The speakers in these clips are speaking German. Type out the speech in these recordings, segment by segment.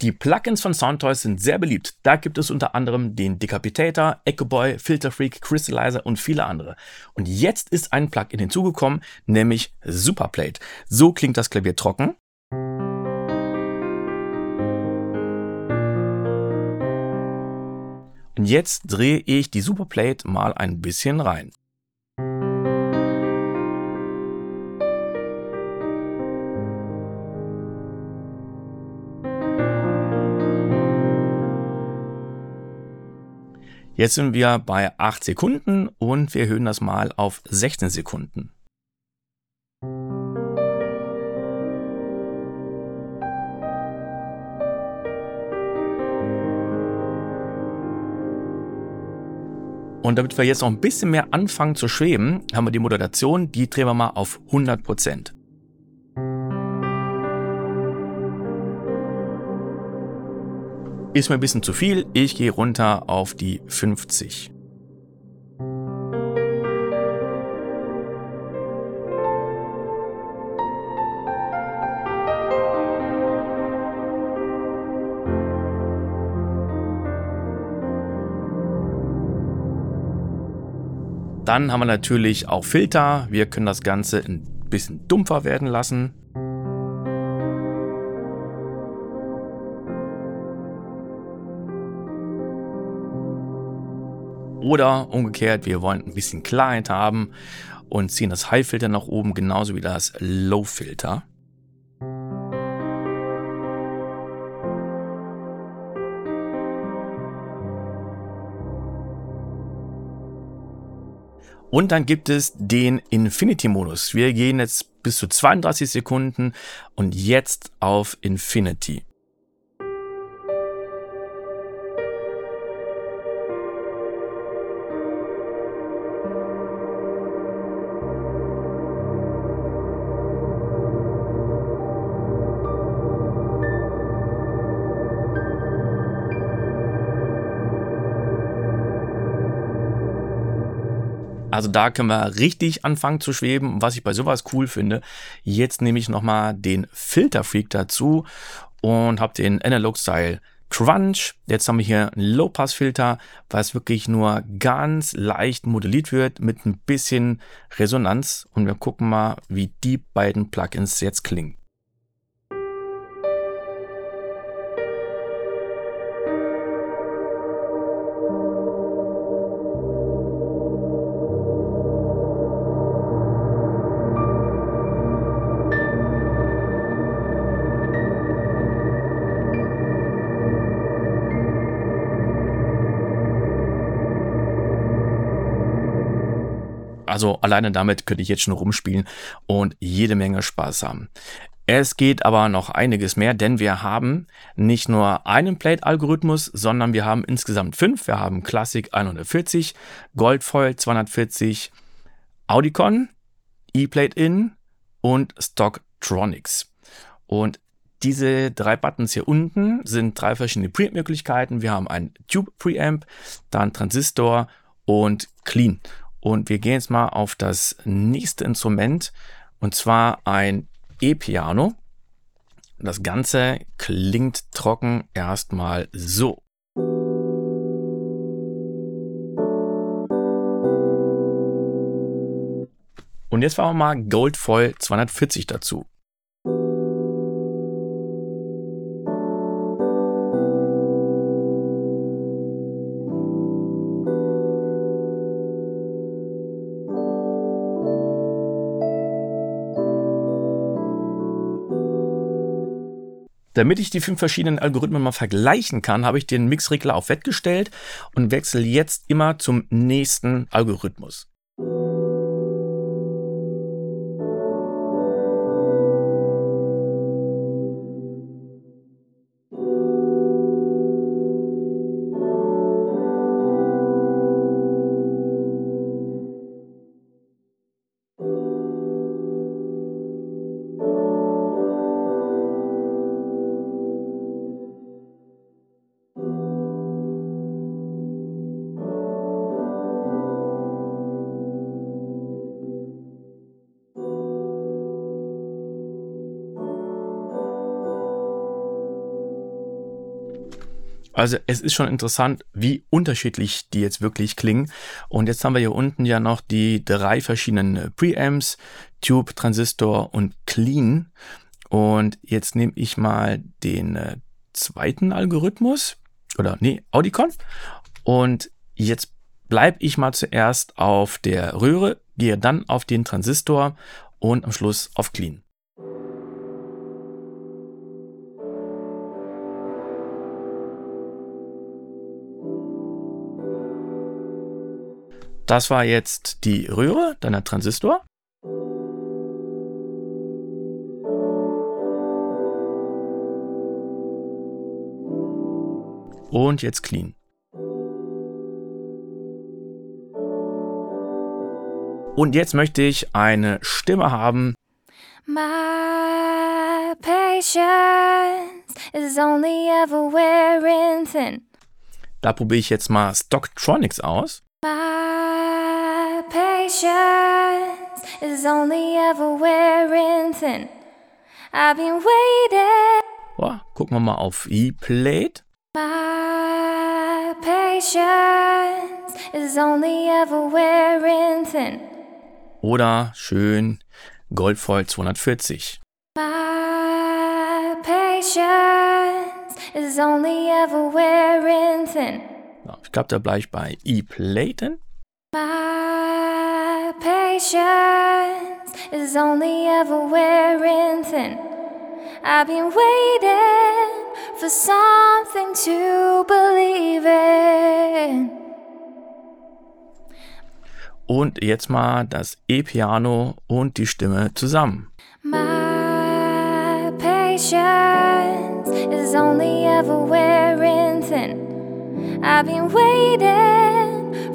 Die Plugins von Soundtoys sind sehr beliebt. Da gibt es unter anderem den Decapitator, Echoboy, Filterfreak, Crystallizer und viele andere. Und jetzt ist ein Plugin hinzugekommen, nämlich Superplate. So klingt das Klavier trocken. Und jetzt drehe ich die Superplate mal ein bisschen rein. Jetzt sind wir bei 8 Sekunden und wir erhöhen das mal auf 16 Sekunden. Und damit wir jetzt noch ein bisschen mehr anfangen zu schweben, haben wir die Modulation, die drehen wir mal auf 100%. Ist mir ein bisschen zu viel, ich gehe runter auf die 50. Dann haben wir natürlich auch Filter. Wir können das Ganze ein bisschen dumpfer werden lassen. Oder umgekehrt, wir wollen ein bisschen Klarheit haben und ziehen das High-Filter nach oben, genauso wie das Low-Filter. Und dann gibt es den Infinity-Modus. Wir gehen jetzt bis zu 32 Sekunden und jetzt auf Infinity. Also da können wir richtig anfangen zu schweben, was ich bei sowas cool finde. Jetzt nehme ich nochmal den Filterfreak dazu und habe den Analog Style Crunch. Jetzt haben wir hier einen Low-Pass-Filter, was wirklich nur ganz leicht modelliert wird mit ein bisschen Resonanz. Und wir gucken mal, wie die beiden Plugins jetzt klingen. Also alleine damit könnte ich jetzt schon rumspielen und jede Menge Spaß haben. Es geht aber noch einiges mehr, denn wir haben nicht nur einen Plate-Algorithmus, sondern wir haben insgesamt fünf. Wir haben Classic 140, Goldfoil 240, Audicon, E-Plate-In und Stocktronics. Und diese drei Buttons hier unten sind drei verschiedene Preamp-Möglichkeiten. Wir haben einen Tube-Preamp, dann Transistor und Clean. Und wir gehen jetzt mal auf das nächste Instrument und zwar ein E-Piano. Das Ganze klingt trocken erstmal so. Und jetzt fahren wir mal Goldfoil 240 dazu. Damit ich die fünf verschiedenen Algorithmen mal vergleichen kann, habe ich den Mixregler auf Wett gestellt und wechsle jetzt immer zum nächsten Algorithmus. Also es ist schon interessant, wie unterschiedlich die jetzt wirklich klingen. Und jetzt haben wir hier unten ja noch die drei verschiedenen Preamps, Tube, Transistor und Clean. Und jetzt nehme ich mal den äh, zweiten Algorithmus oder nee, Audicon. Und jetzt bleibe ich mal zuerst auf der Röhre, gehe dann auf den Transistor und am Schluss auf Clean. Das war jetzt die Röhre, dann der Transistor. Und jetzt clean. Und jetzt möchte ich eine Stimme haben. My patience is only ever wearing thin. Da probiere ich jetzt mal Stocktronics aus. My patience is only ever wearing thin. I've been waiting. Oh, gucken wir mal auf E-Plate. My patience is only ever wearing thin. Oder schön Goldvoll 240. My patience is only ever wearing thin. Ich glaube, da bleibe ich bei E-Platen. My patience is only ever wearing thin. I've been waiting for something to believe in. Und jetzt mal das E-Piano und die Stimme zusammen. My patience is only ever wearing thin. I've been waiting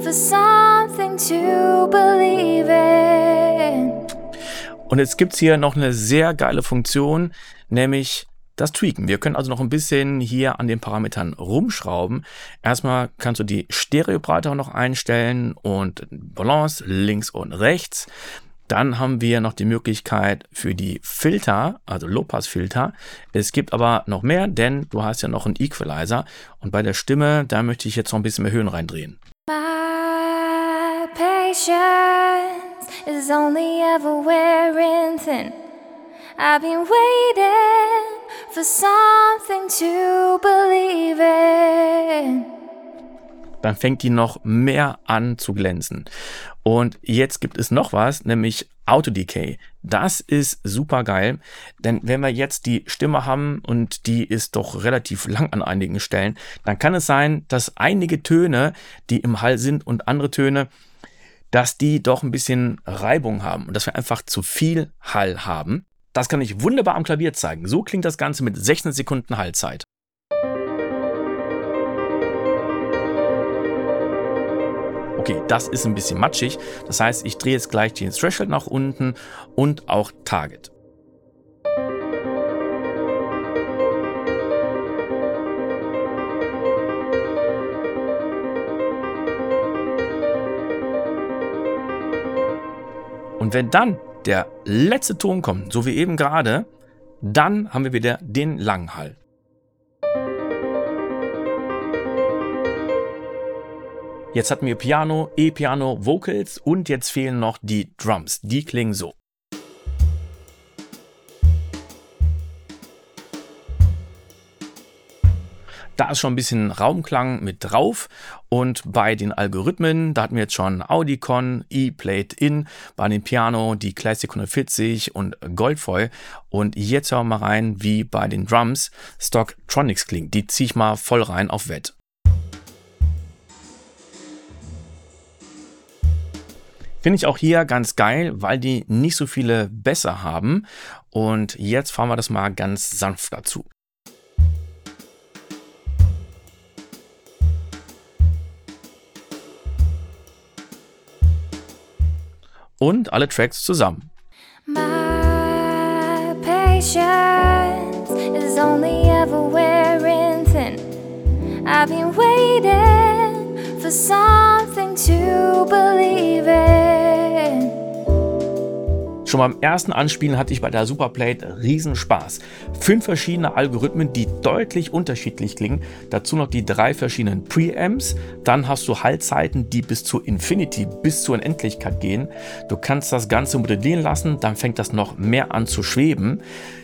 for something to believe in. Und jetzt gibt es hier noch eine sehr geile Funktion, nämlich das Tweaken. Wir können also noch ein bisschen hier an den Parametern rumschrauben. Erstmal kannst du die Stereobreite noch einstellen und Balance links und rechts. Dann haben wir noch die Möglichkeit für die Filter, also Low-Pass-Filter. Es gibt aber noch mehr, denn du hast ja noch einen Equalizer. Und bei der Stimme, da möchte ich jetzt noch ein bisschen mehr Höhen reindrehen. My patience is only ever wearing thin. I've been waiting for something to believe in. Dann fängt die noch mehr an zu glänzen. Und jetzt gibt es noch was, nämlich Auto Decay. Das ist super geil, denn wenn wir jetzt die Stimme haben und die ist doch relativ lang an einigen Stellen, dann kann es sein, dass einige Töne, die im Hall sind und andere Töne, dass die doch ein bisschen Reibung haben und dass wir einfach zu viel Hall haben. Das kann ich wunderbar am Klavier zeigen. So klingt das Ganze mit 16 Sekunden Hallzeit. Okay, das ist ein bisschen matschig. Das heißt, ich drehe jetzt gleich den Threshold nach unten und auch Target. Und wenn dann der letzte Ton kommt, so wie eben gerade, dann haben wir wieder den langen Jetzt hatten wir Piano, E-Piano, Vocals und jetzt fehlen noch die Drums. Die klingen so. Da ist schon ein bisschen Raumklang mit drauf. Und bei den Algorithmen, da hatten wir jetzt schon Audicon, E-Plate In, bei dem Piano die Classic 140 und Goldfoil. Und jetzt hören wir mal rein, wie bei den Drums Stock Tronics klingt. Die ziehe ich mal voll rein auf Wett. Finde ich auch hier ganz geil, weil die nicht so viele Bässe haben. Und jetzt fahren wir das mal ganz sanft dazu. Und alle Tracks zusammen. My patience is only ever wearing thin. I've been waiting for something to believe. Schon beim ersten Anspielen hatte ich bei der Superplate Riesenspaß. Fünf verschiedene Algorithmen, die deutlich unterschiedlich klingen. Dazu noch die drei verschiedenen Preamps. Dann hast du Haltzeiten, die bis zur Infinity, bis zur Unendlichkeit gehen. Du kannst das Ganze modellieren lassen, dann fängt das noch mehr an zu schweben.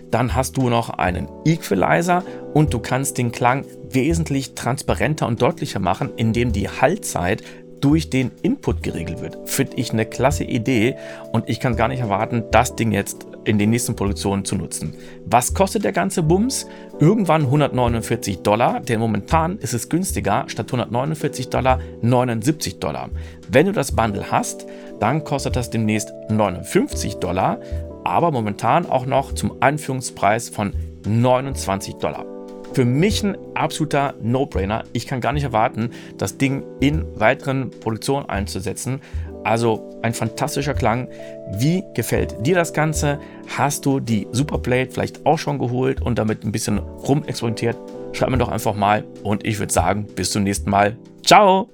Dann hast du noch einen Equalizer und du kannst den Klang wesentlich transparenter und deutlicher machen, indem die Haltzeit durch den Input geregelt wird. Finde ich eine klasse Idee und ich kann gar nicht erwarten, das Ding jetzt in den nächsten Produktionen zu nutzen. Was kostet der ganze Bums? Irgendwann 149 Dollar, denn momentan ist es günstiger, statt 149 Dollar 79 Dollar. Wenn du das Bundle hast, dann kostet das demnächst 59 Dollar, aber momentan auch noch zum Einführungspreis von 29 Dollar. Für mich ein absoluter No-Brainer. Ich kann gar nicht erwarten, das Ding in weiteren Produktionen einzusetzen. Also ein fantastischer Klang. Wie gefällt dir das Ganze? Hast du die Superplate vielleicht auch schon geholt und damit ein bisschen rumexperimentiert? Schreib mir doch einfach mal und ich würde sagen, bis zum nächsten Mal. Ciao!